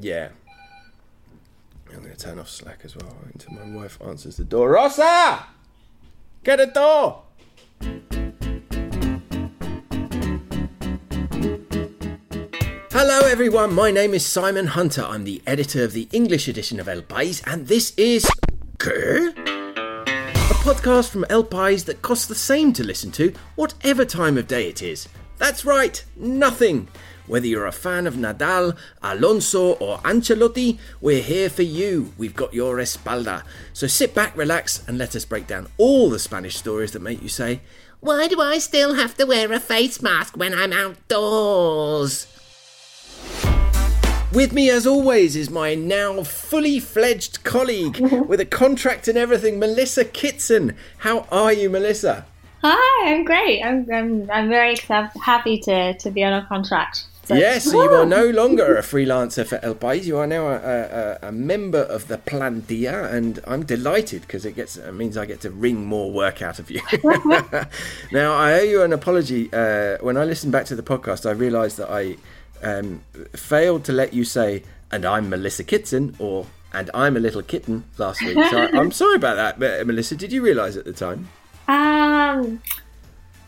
Yeah. I'm going to turn off Slack as well until my wife answers the door. Rosa! Get a door! Hello, everyone. My name is Simon Hunter. I'm the editor of the English edition of El País, and this is. ¿Qué? A podcast from El País that costs the same to listen to, whatever time of day it is. That's right, nothing. Whether you're a fan of Nadal, Alonso, or Ancelotti, we're here for you. We've got your espalda. So sit back, relax, and let us break down all the Spanish stories that make you say, Why do I still have to wear a face mask when I'm outdoors? With me, as always, is my now fully fledged colleague with a contract and everything, Melissa Kitson. How are you, Melissa? Hi, I'm great. I'm I'm, I'm very happy to, to be on a contract. So- Yes, so you are no longer a freelancer for El País. You are now a, a, a member of the plantilla, and I'm delighted because it gets it means I get to wring more work out of you. now, I owe you an apology. Uh, when I listened back to the podcast, I realised that I um, failed to let you say, "And I'm Melissa Kitson" or "And I'm a little kitten" last week. So I, I'm sorry about that, but, uh, Melissa. Did you realise at the time? Um,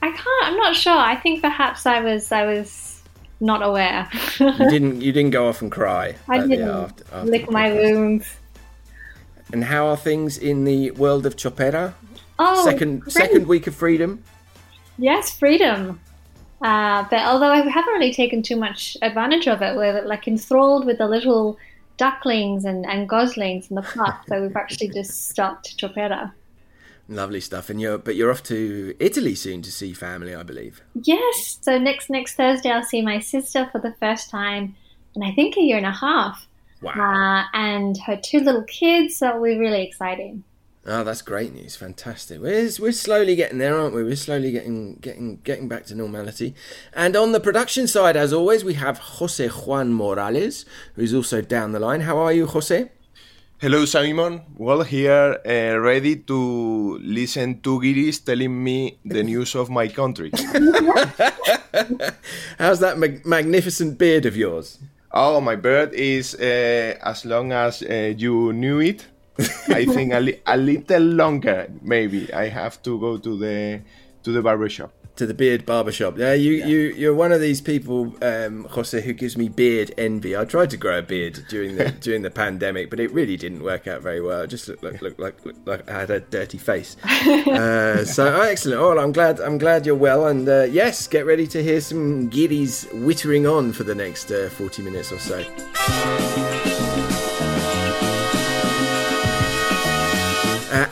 I can't. I'm not sure. I think perhaps I was I was not aware. You didn't. You didn't go off and cry. I didn't after- after lick my wounds. And how are things in the world of Chopera? Oh, second great. second week of freedom. Yes, freedom. Uh, but although I haven't really taken too much advantage of it, we're like enthralled with the little ducklings and, and goslings in the park. so we've actually just stopped Chopera. Lovely stuff. And you're but you're off to Italy soon to see family, I believe. Yes. So next next Thursday, I'll see my sister for the first time, in I think a year and a half, Wow. uh, and her two little kids. So it'll be really exciting. Oh, that's great news. Fantastic. We're, we're slowly getting there, aren't we? We're slowly getting getting getting back to normality. And on the production side, as always, we have Jose Juan Morales, who's also down the line. How are you, Jose? Hello, Simon. Well, here, uh, ready to listen to Giris telling me the news of my country. How's that mag- magnificent beard of yours? oh, my beard is uh, as long as uh, you knew it. I think a, li- a little longer, maybe. I have to go to the to the barber shop. To the beard barbershop. Yeah, you you you're one of these people, um, Jose, who gives me beard envy. I tried to grow a beard during the during the pandemic, but it really didn't work out very well. It just looked like looked like looked like I had a dirty face. uh, so oh, excellent. Oh, I'm glad I'm glad you're well, and uh, yes, get ready to hear some giris wittering on for the next uh, 40 minutes or so.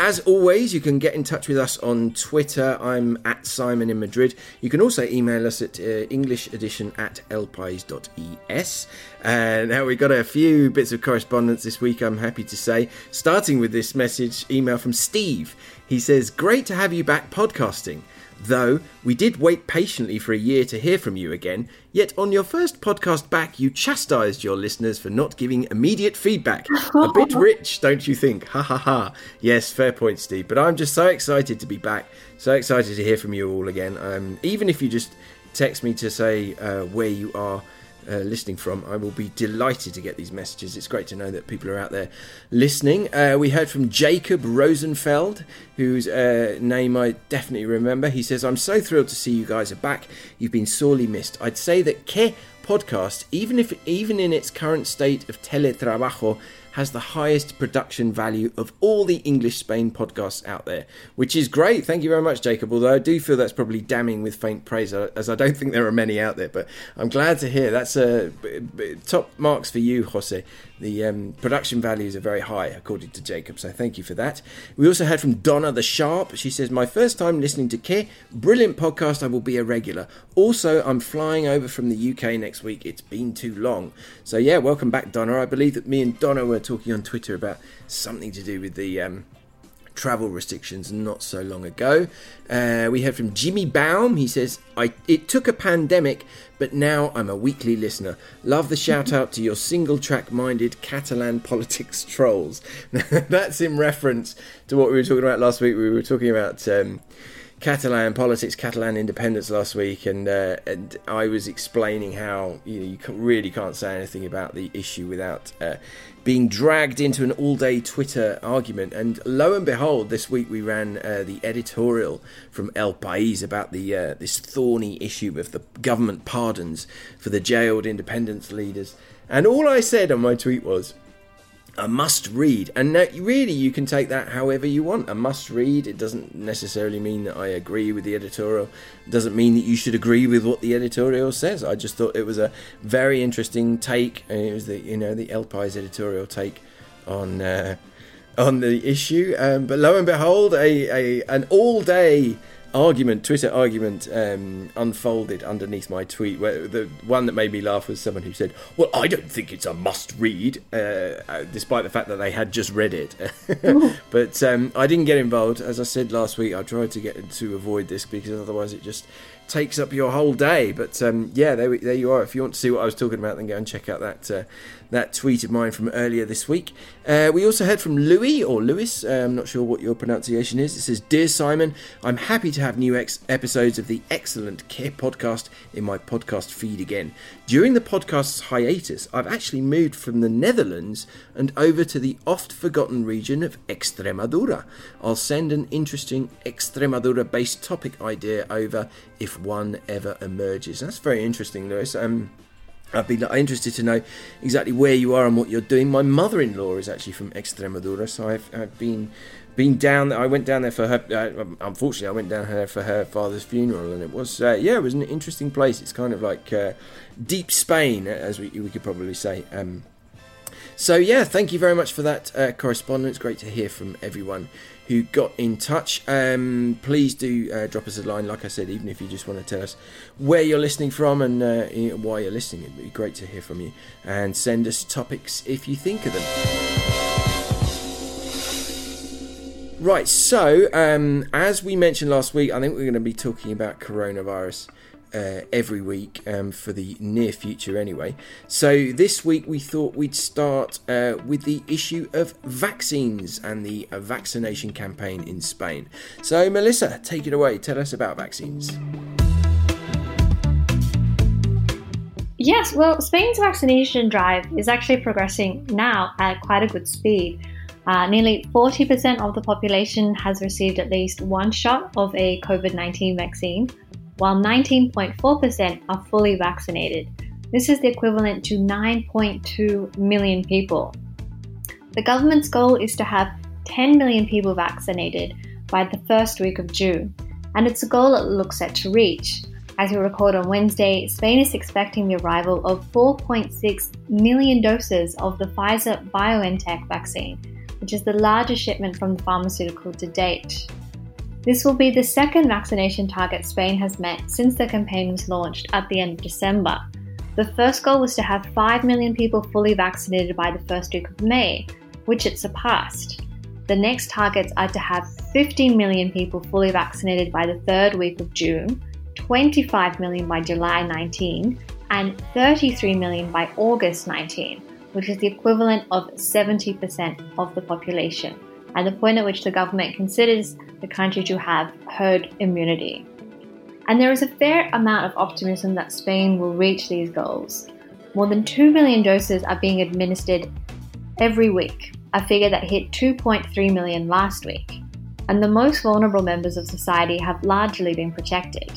As always, you can get in touch with us on Twitter. I'm at Simon in Madrid. You can also email us at uh, English edition at elpais.es. And now we've got a few bits of correspondence this week, I'm happy to say. Starting with this message email from Steve. He says, Great to have you back podcasting. Though we did wait patiently for a year to hear from you again, yet on your first podcast back, you chastised your listeners for not giving immediate feedback. A bit rich, don't you think? Ha ha ha. Yes, fair point, Steve. But I'm just so excited to be back. So excited to hear from you all again. Um, even if you just text me to say uh, where you are uh, listening from. I will be delighted to get these messages. It's great to know that people are out there listening. Uh, we heard from Jacob Rosenfeld, whose uh, name I definitely remember. He says, I'm so thrilled to see you guys are back. You've been sorely missed. I'd say that Que podcast, even if even in its current state of teletrabajo, has the highest production value of all the English Spain podcasts out there, which is great. Thank you very much, Jacob. Although I do feel that's probably damning with faint praise, uh, as I don't think there are many out there. But I'm glad to hear that's uh, b- b- top marks for you, Jose. The um, production values are very high, according to Jacob. So thank you for that. We also heard from Donna the Sharp. She says, "My first time listening to Qué, brilliant podcast. I will be a regular. Also, I'm flying over from the UK next week. It's been too long. So yeah, welcome back, Donna. I believe that me and Donna were talking on Twitter about something to do with the um, travel restrictions not so long ago. Uh, we heard from Jimmy Baum. He says, "I it took a pandemic, but now I'm a weekly listener. Love the shout out to your single track minded Catalan politics trolls." That's in reference to what we were talking about last week. We were talking about. Um, Catalan politics, Catalan independence last week, and uh, and I was explaining how you, know, you really can't say anything about the issue without uh, being dragged into an all-day Twitter argument. And lo and behold, this week we ran uh, the editorial from El País about the uh, this thorny issue of the government pardons for the jailed independence leaders. And all I said on my tweet was, a must read. And that really, you can take that however you want. A must read, it doesn't necessarily mean that I agree with the editorial, it doesn't mean that you should agree with what the editorial says. I just thought it was a very interesting take. and It was the, you know, the El País editorial take on. Uh, on the issue, um, but lo and behold, a, a an all day argument, Twitter argument, um, unfolded underneath my tweet. Where the one that made me laugh was someone who said, "Well, I don't think it's a must-read," uh, uh despite the fact that they had just read it. but um, I didn't get involved, as I said last week. I tried to get to avoid this because otherwise it just takes up your whole day. But um, yeah, there, there you are. If you want to see what I was talking about, then go and check out that uh, that tweet of mine from earlier this week. Uh, we also heard from Louis or Lewis. Uh, I'm not sure what your pronunciation is. It says, "Dear Simon, I'm happy to have new ex- episodes of the excellent Qué podcast in my podcast feed again. During the podcast's hiatus, I've actually moved from the Netherlands and over to the oft forgotten region of Extremadura. I'll send an interesting Extremadura-based topic idea over if one ever emerges." That's very interesting, Lewis. Um, I'd be interested to know exactly where you are and what you're doing. My mother-in-law is actually from Extremadura, so I've, I've been been down. I went down there for her. Uh, unfortunately, I went down there for her father's funeral, and it was uh, yeah, it was an interesting place. It's kind of like uh, deep Spain, as we, we could probably say. Um, so yeah, thank you very much for that uh, correspondence. Great to hear from everyone who got in touch. Um, please do uh, drop us a line, like I said, even if you just want to tell us where you're listening from and uh, why you're listening. It'd be great to hear from you. And send us topics if you think of them. Right, so um, as we mentioned last week, I think we're going to be talking about coronavirus uh, every week um, for the near future, anyway. So, this week we thought we'd start uh, with the issue of vaccines and the uh, vaccination campaign in Spain. So, Melissa, take it away. Tell us about vaccines. Yes, well, Spain's vaccination drive is actually progressing now at quite a good speed. Uh, nearly 40% of the population has received at least one shot of a COVID 19 vaccine, while 19.4% are fully vaccinated. This is the equivalent to 9.2 million people. The government's goal is to have 10 million people vaccinated by the first week of June, and it's a goal it looks set to reach. As we record on Wednesday, Spain is expecting the arrival of 4.6 million doses of the Pfizer BioNTech vaccine, which is the largest shipment from the pharmaceutical to date. This will be the second vaccination target Spain has met since the campaign was launched at the end of December. The first goal was to have 5 million people fully vaccinated by the first week of May, which it surpassed. The next targets are to have 15 million people fully vaccinated by the third week of June, 25 million by July 19, and 33 million by August 19, which is the equivalent of 70% of the population, and the point at which the government considers the country to have herd immunity. And there is a fair amount of optimism that Spain will reach these goals. More than 2 million doses are being administered every week, a figure that hit 2.3 million last week. And the most vulnerable members of society have largely been protected.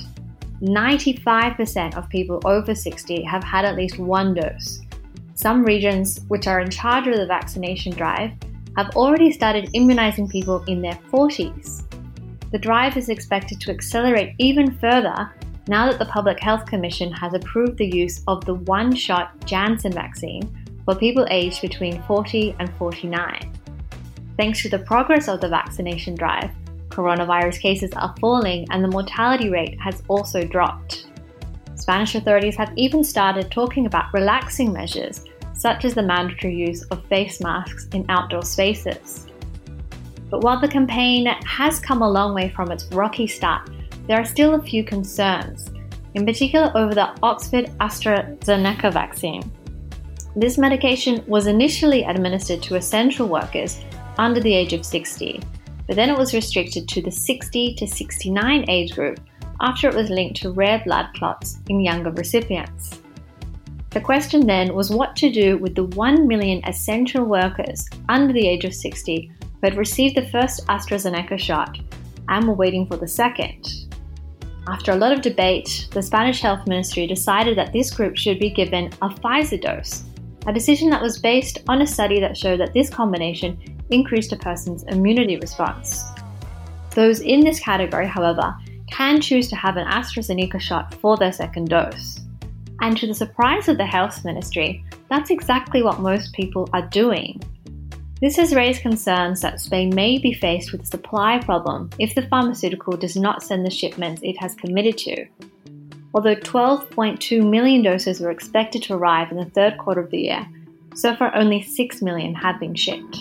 95% of people over 60 have had at least one dose. Some regions, which are in charge of the vaccination drive, have already started immunizing people in their 40s. The drive is expected to accelerate even further now that the Public Health Commission has approved the use of the one shot Janssen vaccine for people aged between 40 and 49. Thanks to the progress of the vaccination drive, coronavirus cases are falling and the mortality rate has also dropped. Spanish authorities have even started talking about relaxing measures, such as the mandatory use of face masks in outdoor spaces. But while the campaign has come a long way from its rocky start, there are still a few concerns, in particular over the Oxford AstraZeneca vaccine. This medication was initially administered to essential workers under the age of 60, but then it was restricted to the 60 to 69 age group after it was linked to rare blood clots in younger recipients. The question then was what to do with the 1 million essential workers under the age of 60 who had received the first AstraZeneca shot and were waiting for the second. After a lot of debate, the Spanish Health Ministry decided that this group should be given a Pfizer dose, a decision that was based on a study that showed that this combination increased a person's immunity response. Those in this category, however, can choose to have an AstraZeneca shot for their second dose. And to the surprise of the Health Ministry, that's exactly what most people are doing. This has raised concerns that Spain may be faced with a supply problem if the pharmaceutical does not send the shipments it has committed to. Although 12.2 million doses were expected to arrive in the third quarter of the year, so far only 6 million have been shipped.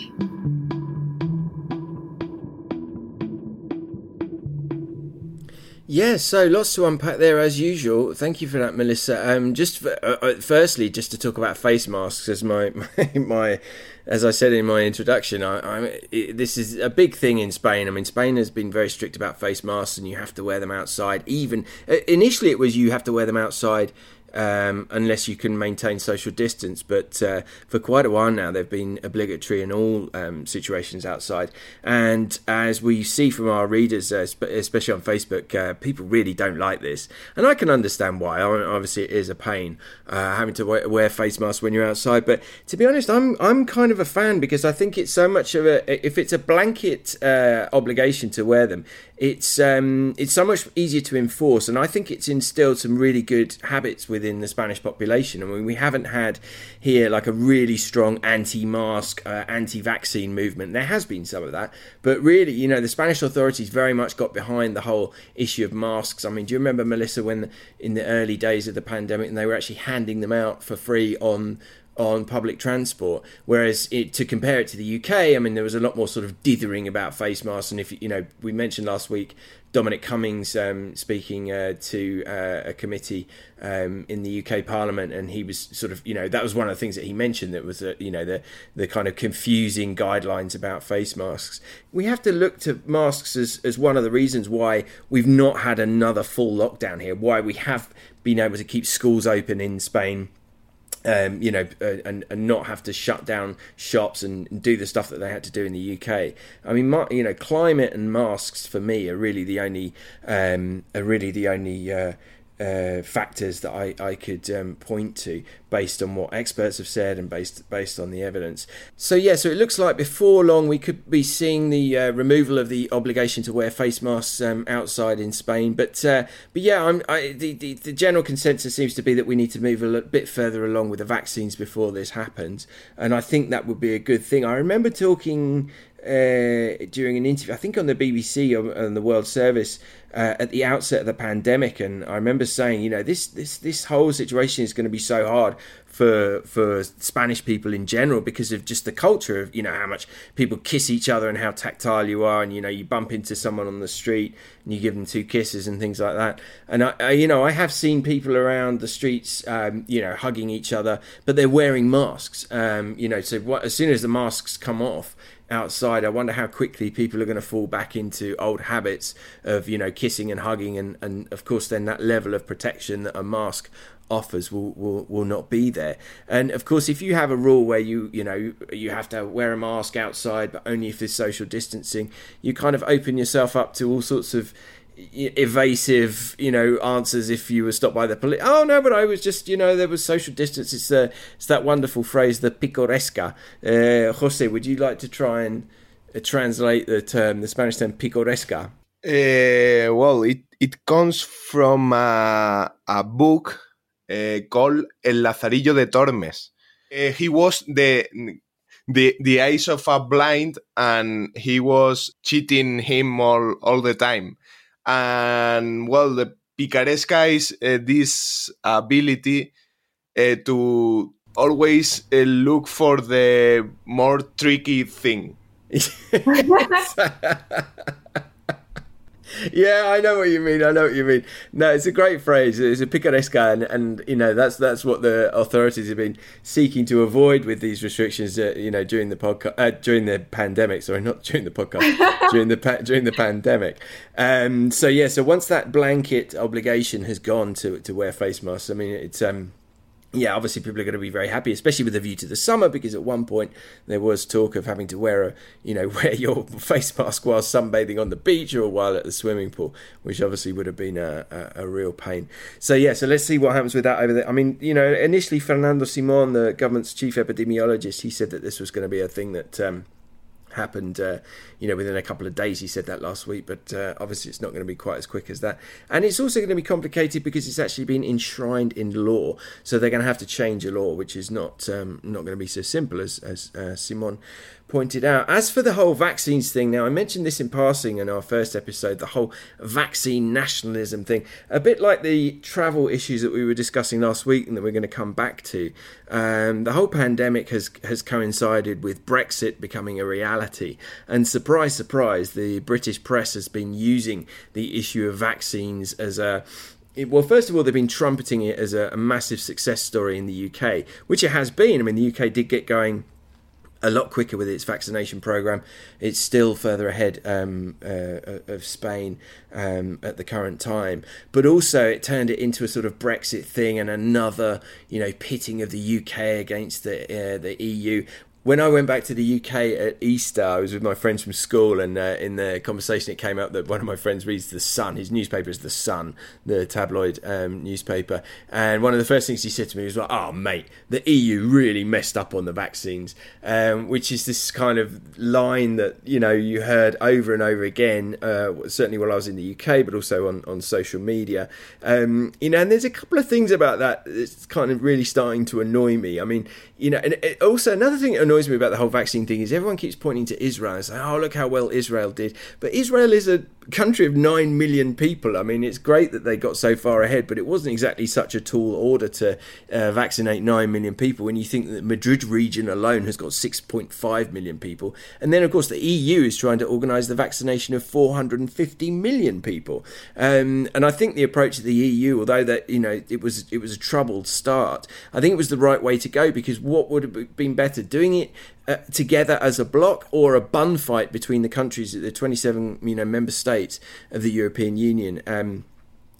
Yeah, so lots to unpack there as usual. Thank you for that, Melissa. Um, just for, uh, uh firstly, just to talk about face masks, as my my, my as I said in my introduction, I, I this is a big thing in Spain. I mean, Spain has been very strict about face masks, and you have to wear them outside. Even uh, initially, it was you have to wear them outside um, unless you can maintain social distance. But uh, for quite a while now, they've been obligatory in all um, situations outside. And as we see from our readers, uh, especially on Facebook, uh, people really don't like this. And I can understand why. Obviously, it is a pain uh, having to wear face masks when you're outside. But to be honest, I'm I'm kind of a fan because I think it's so much of a if it's a blanket uh, obligation to wear them, it's um, it's so much easier to enforce, and I think it's instilled some really good habits within the Spanish population. I mean, we haven't had here like a really strong anti-mask, uh, anti-vaccine movement. There has been some of that, but really, you know, the Spanish authorities very much got behind the whole issue of masks. I mean, do you remember Melissa when in the early days of the pandemic, and they were actually handing them out for free on on public transport. Whereas it, to compare it to the UK, I mean, there was a lot more sort of dithering about face masks. And if you know, we mentioned last week Dominic Cummings um, speaking uh, to uh, a committee um, in the UK Parliament, and he was sort of, you know, that was one of the things that he mentioned that was, uh, you know, the the kind of confusing guidelines about face masks. We have to look to masks as as one of the reasons why we've not had another full lockdown here, why we have been able to keep schools open in Spain um, you know, uh, and, and not have to shut down shops and, do the stuff that they had to do in the UK. I mean, you know, climate and masks for me are really the only, um, are really the only uh, uh, factors that I, I could um, point to based on what experts have said and based based on the evidence. So yeah, so it looks like before long we could be seeing the uh, removal of the obligation to wear face masks um, outside in Spain. But uh, but yeah, I, the, the, the general consensus seems to be that we need to move a bit further along with the vaccines before this happens, and I think that would be a good thing. I remember talking uh, during an interview, I think on the BBC on, on the World Service uh, at the outset of the pandemic, and I remember saying, you know, this this this whole situation is going to be so hard for for Spanish people in general because of just the culture of you know how much people kiss each other and how tactile you are, and you know you bump into someone on the street and you give them two kisses and things like that. And I, I you know I have seen people around the streets, um, you know, hugging each other, but they're wearing masks. Um, you know, so what, as soon as the masks come off outside. I wonder how quickly people are going to fall back into old habits of, you know, kissing and hugging, and, and of course, then that level of protection that a mask offers will, will will not be there and of course if you have a rule where you you know you have to wear a mask outside but only if there's social distancing you kind of open yourself up to all sorts of evasive, you know, answers if you were stopped by the police. Oh no, but I was just, you know, there was social distance. It's the, it's that wonderful phrase, the picaresca. Uh, Jose, would you like to try and uh, translate the term, the Spanish term picaresca? Uh, well, it it comes from a, a book uh, called El Lazarillo de Tormes. Uh, he was the the the eyes of a blind, and he was cheating him all all the time and well, the picaresca is uh, this ability uh, to always uh, look for the more tricky thing. yeah, I know what you mean. I know what you mean. No, it's a great phrase. It's a picaresca, and, and you know that's that's what the authorities have been seeking to avoid with these restrictions. Uh, you know, during the podcast, uh, during the pandemic. Sorry, not during the podcast. during the pa- during the pandemic. Um, so yeah, so once that blanket obligation has gone to to wear face masks, I mean, it's um yeah, obviously people are going to be very happy, especially with a view to the summer, because at one point there was talk of having to wear a, you know, wear your face mask while sunbathing on the beach or while at the swimming pool, which obviously would have been a, a, a real pain. So yeah, so let's see what happens with that over there. I mean, you know, initially Fernando Simon, the government's chief epidemiologist, he said that this was going to be a thing that. Um, happened, uh, you know, within a couple of days. He said that last week, but uh, obviously it's not going to be quite as quick as that. And it's also going to be complicated because it's actually been enshrined in law, so they're going to have to change a law, which is not um, not going to be so simple as as uh, Simon pointed out. As for the whole vaccines thing, now I mentioned this in passing in our first episode, the whole vaccine nationalism thing, a bit like the travel issues that we were discussing last week and that we're going to come back to. Um, the whole pandemic has has coincided with Brexit becoming a reality, and surprise, surprise, the British press has been using the issue of vaccines as a well, first of all, they've been trumpeting it as a, a, massive success story in the UK, which it has been. I mean, the UK did get going a lot quicker with its vaccination program. It's still further ahead um, uh, of Spain um, at the current time, but also it turned it into a sort of Brexit thing and another, you know, pitting of the UK against the uh, the EU when I went back to the UK at Easter, I was with my friends from school, and uh, in the conversation, it came up that one of my friends reads The Sun. His newspaper is The Sun, the tabloid um, newspaper. And one of the first things he said to me was like, "Oh, mate, the EU really messed up on the vaccines," um, which is this kind of line that you know you heard over and over again. Uh, certainly while I was in the UK, but also on on social media. Um, you know, and there's a couple of things about that that's kind of really starting to annoy me. I mean, you know, and also another thing that annoys me about the whole vaccine thing is everyone keeps pointing to Israel and saying, "Oh, look how well Israel did," but Israel is a country of 9 million people. I mean, it's great that they got so far ahead, but it wasn't exactly such a tall order to uh, vaccinate 9 million people when you think that Madrid region alone has got 6.5 million people. And then, of course, the EU is trying to organise the vaccination of 450 million people. Um, and I think the approach of the EU, although that, you know, it was, it was a troubled start, I think it was the right way to go because what would have been better? Doing it uh, together as a bloc or a bun fight between the countries, the 27 you know member states of the European Union. Um,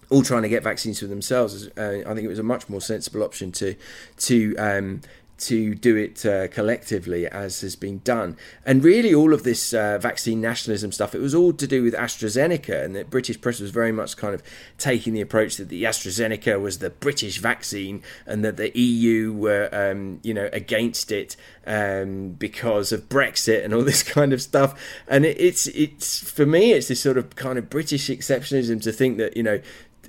all trying to get vaccines for themselves. Uh, I think it was a much more sensible option to to um, to do it uh, collectively as has been done. And really, all of this uh, vaccine nationalism stuff, it was all to do with AstraZeneca, and the British press was very much kind of taking the approach that the AstraZeneca was the British vaccine, and that the EU were, um, you know, against it um, because of Brexit and all this kind of stuff. And it, it's it's for me, it's this sort of kind of British exceptionalism to think that you know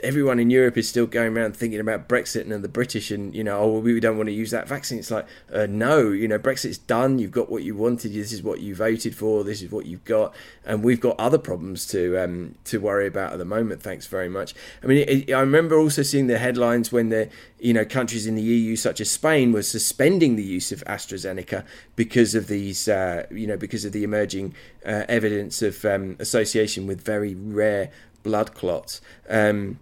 everyone in Europe is still going around thinking about Brexit and the British, and you know, oh, we don't want to use that vaccine. It's like, uh, no, you know, Brexit's done. You've got what you wanted. This is what you voted for. This is what you've got, and we've got other problems to um, to worry about at the moment. Thanks very much. I mean, it, I remember also seeing the headlines when the you know countries in the EU, such as Spain, were suspending the use of AstraZeneca because of these, uh, you know, because of the emerging uh, evidence of um, association with very rare blood clots. Um,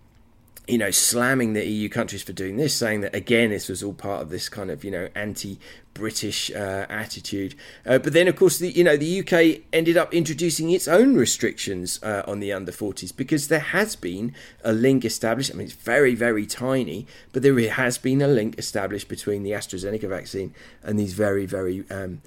you know, slamming the EU countries for doing this, saying that again, this was all part of this kind of you know anti-British uh, attitude. Uh, but then, of course, the you know the UK ended up introducing its own restrictions uh, on the under 40s because there has been a link established. I mean, it's very very tiny, but there has been a link established between the AstraZeneca vaccine and these very very um,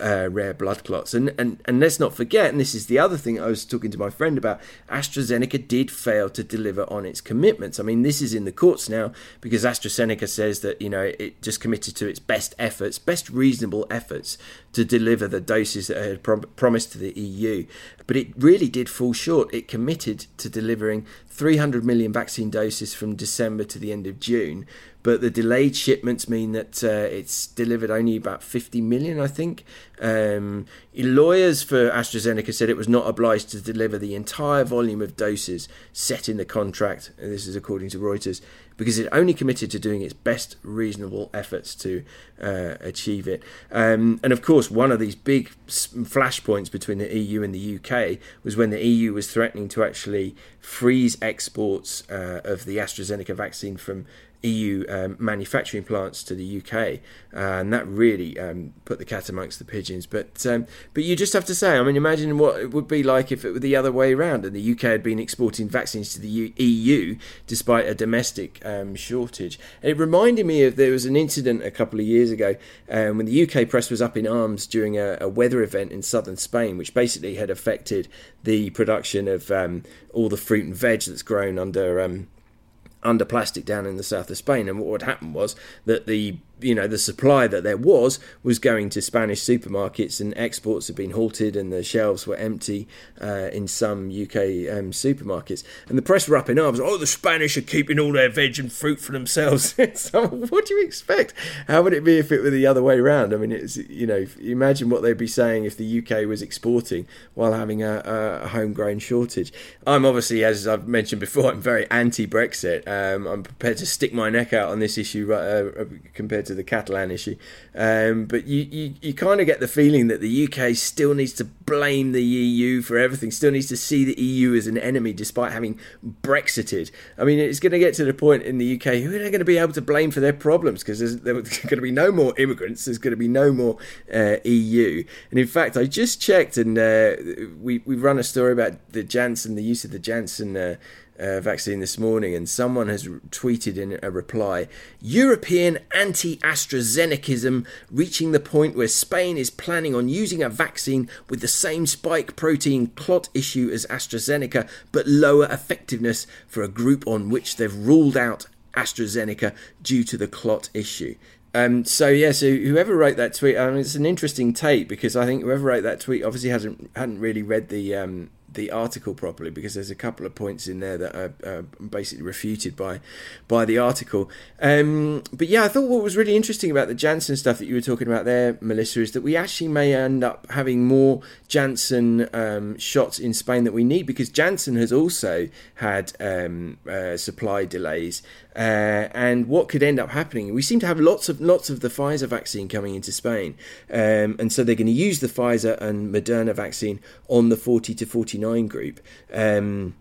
uh, rare blood clots. And, and and let's not forget, and this is the other thing I was talking to my friend about, AstraZeneca did fail to deliver on its commitments. I mean, this is in the courts now because AstraZeneca says that, you know, it just committed to its best efforts, best reasonable efforts to deliver the doses that it had prom- promised to the EU. But it really did fall short. It committed to delivering 300 million vaccine doses from December to the end of June, but the delayed shipments mean that uh, it's delivered only about 50 million, I think. Um, lawyers for AstraZeneca said it was not obliged to deliver the entire volume of doses set in the contract. And this is according to Reuters because it only committed to doing its best reasonable efforts to uh, achieve it. Um, and of course, one of these big flashpoints between the EU and the UK was when the EU was threatening to actually freeze exports uh, of the AstraZeneca vaccine from EU um, manufacturing plants to the UK, uh, and that really um, put the cat amongst the pigeons. But um, but you just have to say, I mean, imagine what it would be like if it were the other way around, and the UK had been exporting vaccines to the EU despite a domestic um, shortage. And it reminded me of there was an incident a couple of years ago um, when the UK press was up in arms during a, a, weather event in southern Spain, which basically had affected the production of um, all the fruit and veg that's grown under under plastic down in the south of Spain. And what would happen was that the you know the supply that there was was going to Spanish supermarkets and exports had been halted and the shelves were empty uh, in some UK um, supermarkets. And the press were up in arms oh the Spanish are keeping all their veg and fruit for themselves. So what do you expect? How would it be if it were the other way around I mean it's you know imagine what they'd be saying if the UK was exporting while having a, a homegrown shortage. I'm obviously as I've mentioned before I'm very anti-Brexit. Um, I'm prepared to stick my neck out on this issue uh, compared to the Catalan issue. Um, but you, you, you kind of get the feeling that the UK still needs to blame the EU for everything, still needs to see the EU as an enemy despite having Brexited. I mean, it's going to get to the point in the UK who are they going to be able to blame for their problems because there's, there's going to be no more immigrants, there's going to be no more uh, EU. And in fact, I just checked and uh, we, we run a story about the Janssen, the use of the Janssen. Uh, uh, vaccine this morning, and someone has tweeted in a reply European anti AstraZenecism reaching the point where Spain is planning on using a vaccine with the same spike protein clot issue as AstraZeneca, but lower effectiveness for a group on which they've ruled out AstraZeneca due to the clot issue. Um, so yeah, so whoever wrote that tweet, I mean, it's an interesting take because I think whoever wrote that tweet obviously hasn't hadn't really read the um, the article properly because there's a couple of points in there that are, basically refuted by by the article. Um, but yeah, I thought what was really interesting about the Janssen stuff that you were talking about there, Melissa, is that we actually may end up having more Janssen um, shots in Spain that we need because Janssen has also had um, uh, supply delays. Uh, and what could end up happening? We seem to have lots of lots of the Pfizer vaccine coming into Spain, um, and so they're going to use the Pfizer and Moderna vaccine on the 40 to 49 group. Um,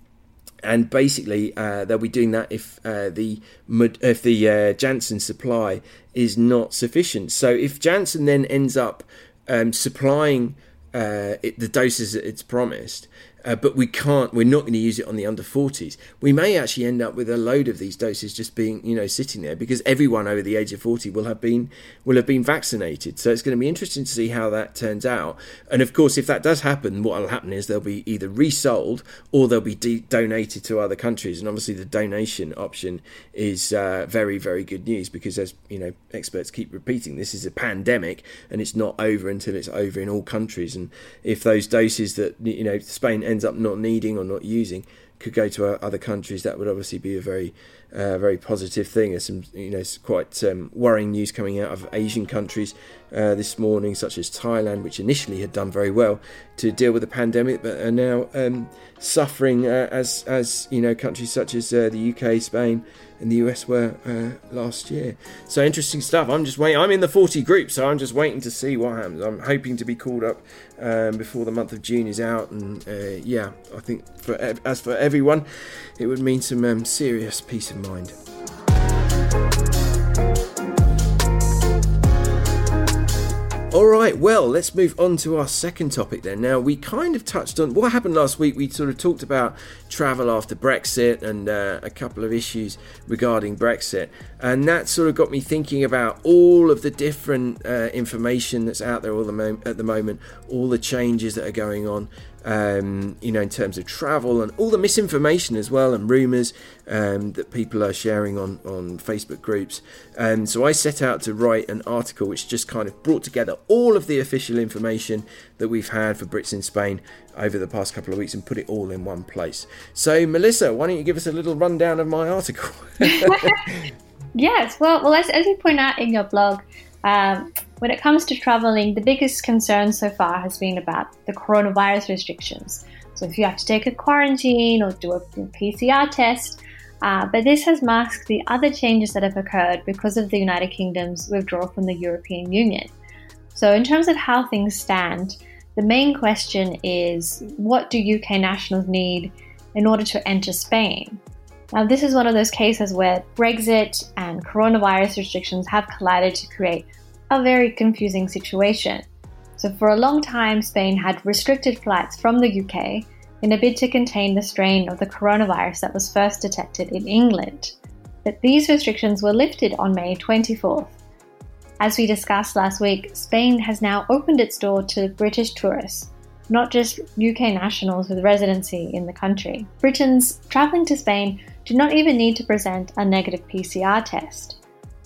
and basically, uh, they'll be doing that if uh, the if the uh, Janssen supply is not sufficient. So if Janssen then ends up um, supplying uh, it, the doses that it's promised, uh, but we can't. We're not going to use it on the under 40s. We may actually end up with a load of these doses just being, you know, sitting there because everyone over the age of 40 will have been will have been vaccinated. So it's going to be interesting to see how that turns out. And of course, if that does happen, what will happen is they'll be either resold or they'll be de- donated to other countries. And obviously, the donation option is uh, very, very good news because, as you know, experts keep repeating, this is a pandemic and it's not over until it's over in all countries. And if those doses that you know Spain ends up not needing or not using could go to other countries, that would obviously be a very, uh, very positive thing. There's some, you know, quite um, worrying news coming out of Asian countries uh, this morning, such as Thailand, which initially had done very well to deal with the pandemic, but are now um, suffering uh, as, as you know, countries such as uh, the UK, Spain, and the US were uh, last year. So interesting stuff. I'm just waiting. I'm in the 40 group, so I'm just waiting to see what happens. I'm hoping to be called up um, before the month of June is out, and uh, yeah, I think for as for everyone, it would mean some um, serious peace of mind. All right, well, let's move on to our second topic then. Now, we kind of touched on what happened last week. We sort of talked about travel after Brexit and uh, a couple of issues regarding Brexit. And that sort of got me thinking about all of the different uh, information that's out there all the at the moment, all the changes that are going on um, you know, in terms of travel and all the misinformation as well and rumours um, that people are sharing on, on Facebook groups. And um, so I set out to write an article which just kind of brought together all of the official information that we've had for Brits in Spain over the past couple of weeks and put it all in one place. So, Melissa, why don't you give us a little rundown of my article? Yes, well, well, as, as you point out in your blog, um, when it comes to traveling, the biggest concern so far has been about the coronavirus restrictions. So if you have to take a quarantine or do a PCR test, uh, but this has masked the other changes that have occurred because of the United Kingdom's withdrawal from the European Union. So, in terms of how things stand, the main question is what do UK nationals need in order to enter Spain? Now, this is one of those cases where Brexit and coronavirus restrictions have collided to create a very confusing situation. So, for a long time, Spain had restricted flights from the UK in a bid to contain the strain of the coronavirus that was first detected in England. But these restrictions were lifted on May 24th. As we discussed last week, Spain has now opened its door to British tourists, not just UK nationals with residency in the country. Britons travelling to Spain do not even need to present a negative PCR test.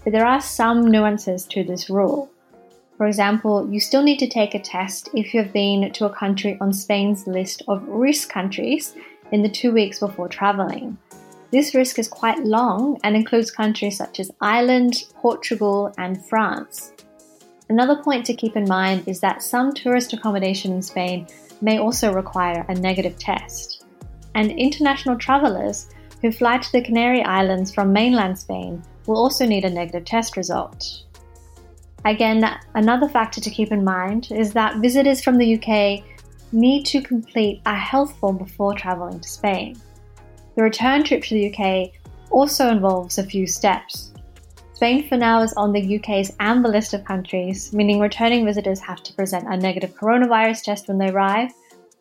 But there are some nuances to this rule. For example, you still need to take a test if you have been to a country on Spain's list of risk countries in the two weeks before travelling. This risk is quite long and includes countries such as Ireland, Portugal, and France. Another point to keep in mind is that some tourist accommodation in Spain may also require a negative test. And international travellers who fly to the Canary Islands from mainland Spain will also need a negative test result. Again, another factor to keep in mind is that visitors from the UK need to complete a health form before travelling to Spain. The return trip to the UK also involves a few steps. Spain for now is on the UK's amber list of countries, meaning returning visitors have to present a negative coronavirus test when they arrive,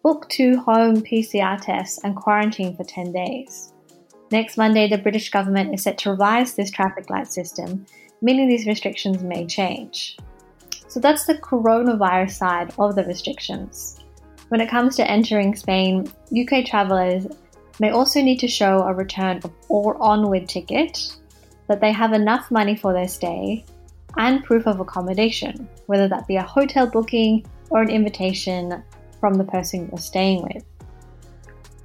book two home PCR tests, and quarantine for 10 days. Next Monday, the British government is set to revise this traffic light system meaning these restrictions may change. So that's the coronavirus side of the restrictions. When it comes to entering Spain, UK travellers may also need to show a return or onward ticket, that they have enough money for their stay, and proof of accommodation, whether that be a hotel booking or an invitation from the person you're staying with.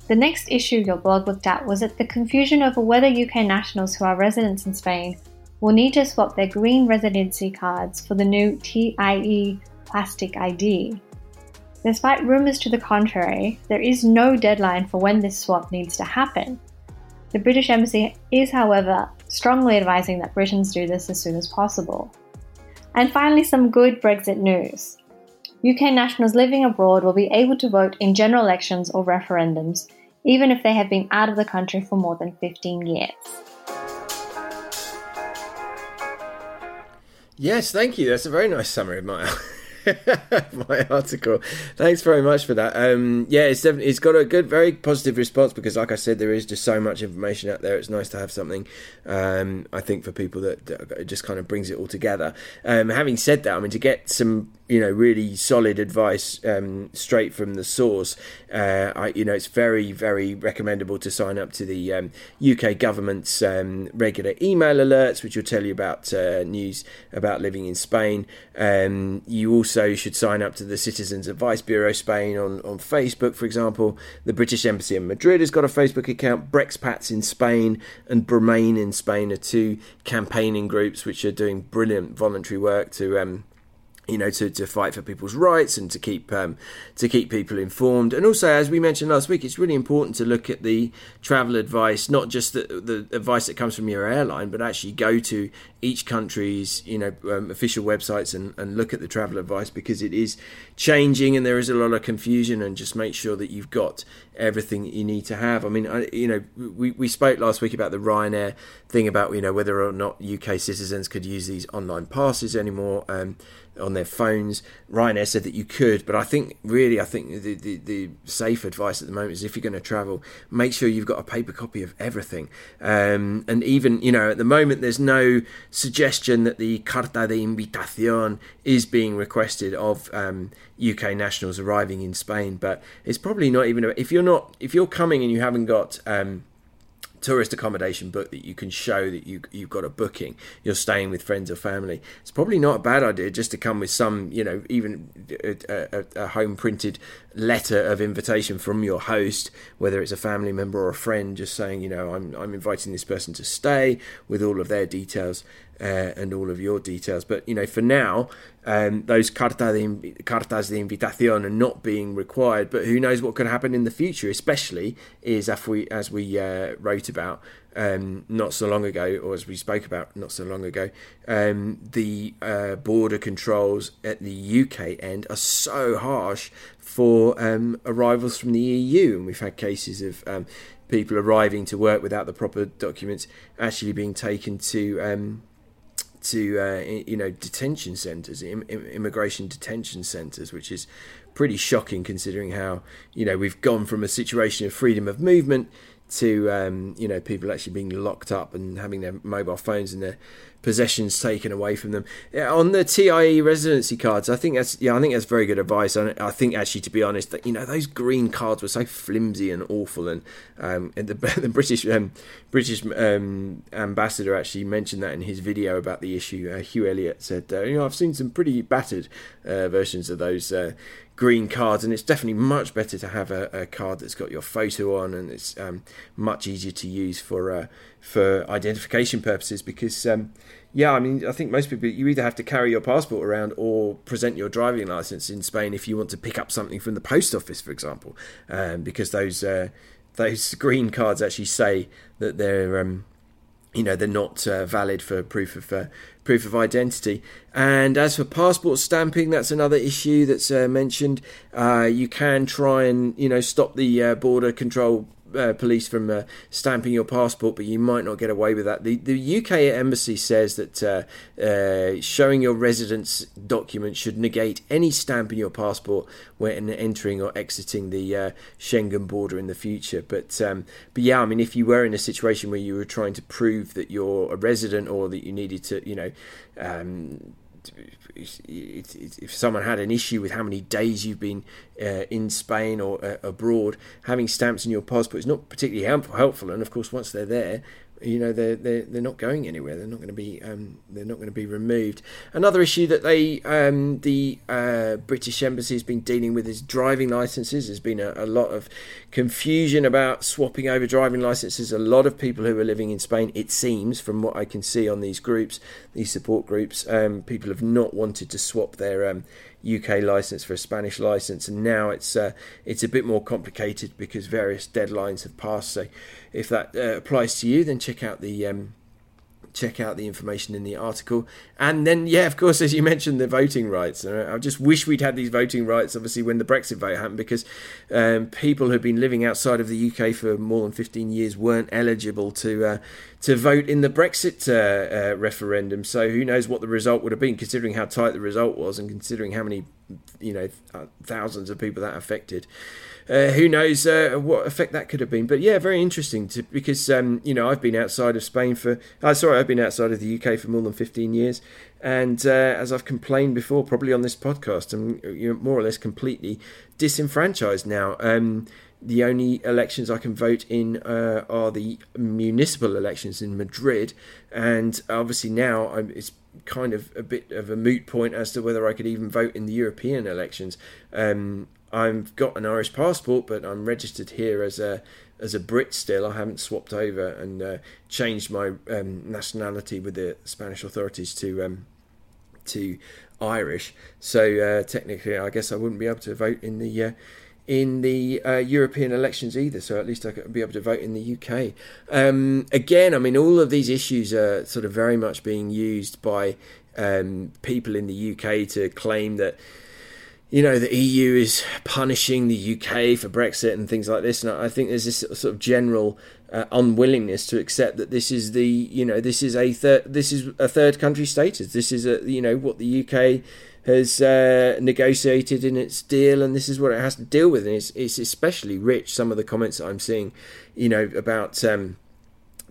The next issue your blog looked at was at the confusion over whether UK nationals who are residents in Spain will need to swap their green residency cards for the new TIE plastic ID. Despite rumours to the contrary, there is no deadline for when this swap needs to happen. The British Embassy is, however, strongly advising that Britons do this as soon as possible. And finally, some good Brexit news. UK nationals living abroad will be able to vote in general elections or referendums, even if they have been out of the country for more than 15 years. Yes, thank you. That's a very nice summary of my article. Thanks very much for that. Um, yeah, it's definitely it's got a good, very positive response because, like I said, there is just so much information out there. It's nice to have something. Um, I think for people that, that, just kind of brings it all together. Um, having said that, I mean to get some you know really solid advice um, straight from the source. Uh, I, you know, it's very very recommendable to sign up to the um, UK government's um, regular email alerts, which will tell you about uh, news about living in Spain. Um, you also should sign up to the Citizens Advice Bureau Spain on on Facebook, for example. The British Embassy in Madrid has got a Facebook account. Brexpats in Spain and Bremain in Spain are two campaigning groups which are doing brilliant voluntary work to um, you know, to, to fight for people's rights and to keep um, to keep people informed. And also, as we mentioned last week, it's really important to look at the travel advice, not just the, the advice that comes from your airline, but actually go to each country's you know um, official websites and, and look at the travel advice because it is changing and there is a lot of confusion. And just make sure that you've got everything you need to have. I mean, I, you know, we, we spoke last week about the Ryanair thing about you know whether or not UK citizens could use these online passes anymore. Um, on their phones. Ryanair said that you could, but I think really, I think the, the, the safe advice at the moment is if you're going to travel, make sure you've got a paper copy of everything. Um, and even, you know, at the moment, there's no suggestion that the Carta de Invitación is being requested of um, UK nationals arriving in Spain, but it's probably not even, if you're not, if you're coming and you haven't got, um, tourist accommodation book that you can show that you you've got a booking, you're staying with friends or family. It's probably not a bad idea just to come with some, you know, even a, a, a, home printed letter of invitation from your host, whether it's a family member or a friend, just saying, you know, I'm I'm inviting this person to stay with all of their details uh, and all of your details. But you know, for now, um, those cartas de, cartas de invitación are not being required. But who knows what could happen in the future? Especially is as we as we uh, wrote about um, not so long ago, or as we spoke about not so long ago, um, the uh, border controls at the UK end are so harsh for um, arrivals from the EU, and we've had cases of um, people arriving to work without the proper documents actually being taken to um, to uh, you know detention centres, immigration detention centres, which is pretty shocking considering how you know we've gone from a situation of freedom of movement to um, you know people actually being locked up and having their mobile phones and their possessions taken away from them. Yeah, on the TIE residency cards, I think that's yeah, I think that's very good advice. I, I think actually, to be honest, that you know those green cards were so flimsy and awful, and, um, and the, the, British um, British um, ambassador actually mentioned that in his video about the issue. Uh, Hugh Elliott said, uh, you know, I've seen some pretty battered uh, versions of those uh, green cards, and it's definitely much better to have a, a card that's got your photo on, and it's um, much easier to use for uh, for identification purposes. Because um, yeah, I mean, I think most people you either have to carry your passport around or present your driving license in Spain if you want to pick up something from the post office, for example, um, because those uh, those green cards actually say that they're um, you know they're not uh, valid for proof of uh, proof of identity. And as for passport stamping, that's another issue that's uh, mentioned. Uh, you can try and you know stop the uh, border control uh, police from uh, stamping your passport, but you might not get away with that. The the UK embassy says that uh, uh, showing your residence document should negate any stamp in your passport when entering or exiting the uh, Schengen border in the future. But um, but yeah, I mean, if you were in a situation where you were trying to prove that you're a resident or that you needed to, you know. Um, if someone had an issue with how many days you've been uh, in Spain or uh, abroad, having stamps in your passport is not particularly helpful. Helpful, and of course, once they're there, you know they're they're, they're not going anywhere. They're not going to be um, they're not going to be removed. Another issue that they um, the uh, British Embassy has been dealing with is driving licenses. There's been a, a, lot of confusion about swapping over driving licenses. A lot of people who are living in Spain, it seems, from what I can see on these groups, these support groups, um, people have not wanted to swap their um, UK license for a Spanish license, and now it's uh, it's a bit more complicated because various deadlines have passed. So, if that uh, applies to you, then check out the um, check out the information in the article. And then, yeah, of course, as you mentioned, the voting rights. Uh, I just wish we'd had these voting rights, obviously, when the Brexit vote happened, because um, people who've been living outside of the UK for more than 15 years weren't eligible to uh, to vote in the Brexit uh, uh, referendum. So who knows what the result would have been, considering how tight the result was, and considering how many, you know, thousands of people that affected uh, who knows uh, what effect that could have been. But yeah, very interesting to, because um, you know I've been outside of Spain for uh, sorry I've been outside of the UK for more than fifteen years, and uh, as I've complained before, probably on this podcast, I'm you know, more or less completely disenfranchised now. Um, the only elections I can vote in uh, are the municipal elections in Madrid, and obviously now I'm, it's kind of a bit of a moot point as to whether I could even vote in the European elections. Um, I've got an Irish passport, but I'm registered here as a as a Brit still. I haven't swapped over and uh, changed my um, nationality with the Spanish authorities to um, to Irish. So uh, technically, I guess I wouldn't be able to vote in the uh, in the uh, European elections either. So at least I could be able to vote in the UK. Um, again, I mean, all of these issues are sort of very much being used by um, people in the UK to claim that you know, the EU is punishing the UK for Brexit and things like this. And I think there's this sort of general uh, unwillingness to accept that this is the, you know, this is a third, this is a third country status. This is a, you know, what the UK has uh, negotiated in its deal, and this is what it has to deal with. And it's, it's especially rich. Some of the comments I'm seeing, you know, about. Um,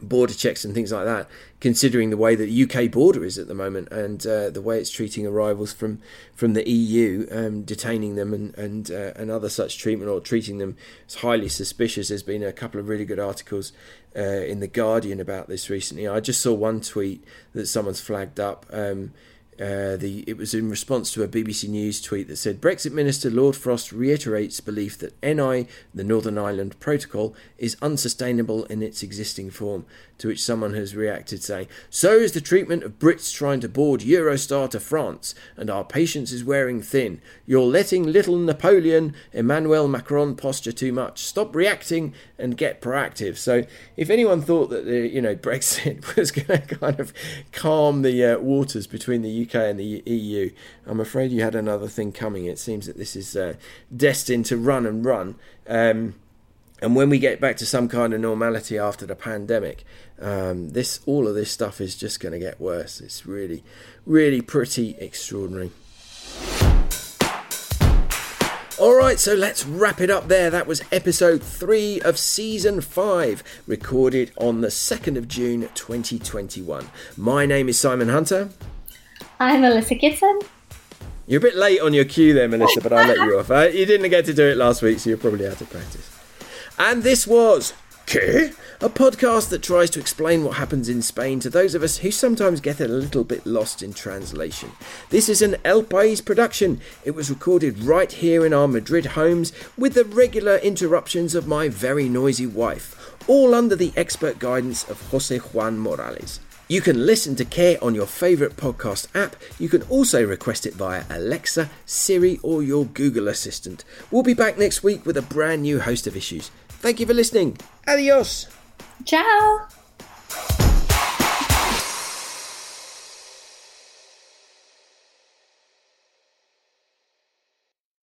border checks and things like that, considering the way that the UK border is at the moment and uh, the way it's treating arrivals from from the EU, um, detaining them and and uh, and other such treatment or treating them as highly suspicious. There's been a couple of really good articles uh, in the Guardian about this recently. I just saw one tweet that someone's flagged up. Um, Uh, the it was in response to a BBC News tweet that said Brexit Minister Lord Frost reiterates belief that NI, the Northern Ireland Protocol, is unsustainable in its existing form. To which someone has reacted saying, "So is the treatment of Brits trying to board Eurostar to France, and our patience is wearing thin. You're letting little Napoleon Emmanuel Macron posture too much. Stop reacting and get proactive." So, if anyone thought that the you know Brexit was going to kind of calm the uh, waters between the UK and the EU. I'm afraid you had another thing coming. It seems that this is uh, destined to run and run. Um, and when we get back to some kind of normality after the pandemic, um, this all of this stuff is just going to get worse. It's really, really pretty extraordinary. All right, so let's wrap it up there. That was episode three of season five, recorded on the 2nd of June 2021. My name is Simon Hunter. I'm Melissa Gibson. You're a bit late on your cue there, Melissa, but I'll let you off. Uh, you didn't get to do it last week, so you're probably out of practice. And this was ¿Qué? A podcast that tries to explain what happens in Spain to those of us who sometimes get a little bit lost in translation. This is an El País production. It was recorded right here in our Madrid homes with the regular interruptions of my very noisy wife, all under the expert guidance of Jose Juan Morales. You can listen to Qué on your favourite podcast app. You can also request it via Alexa, Siri, or your Google Assistant. We'll be back next week with a brand new host of issues. Thank you for listening. Adios. Ciao.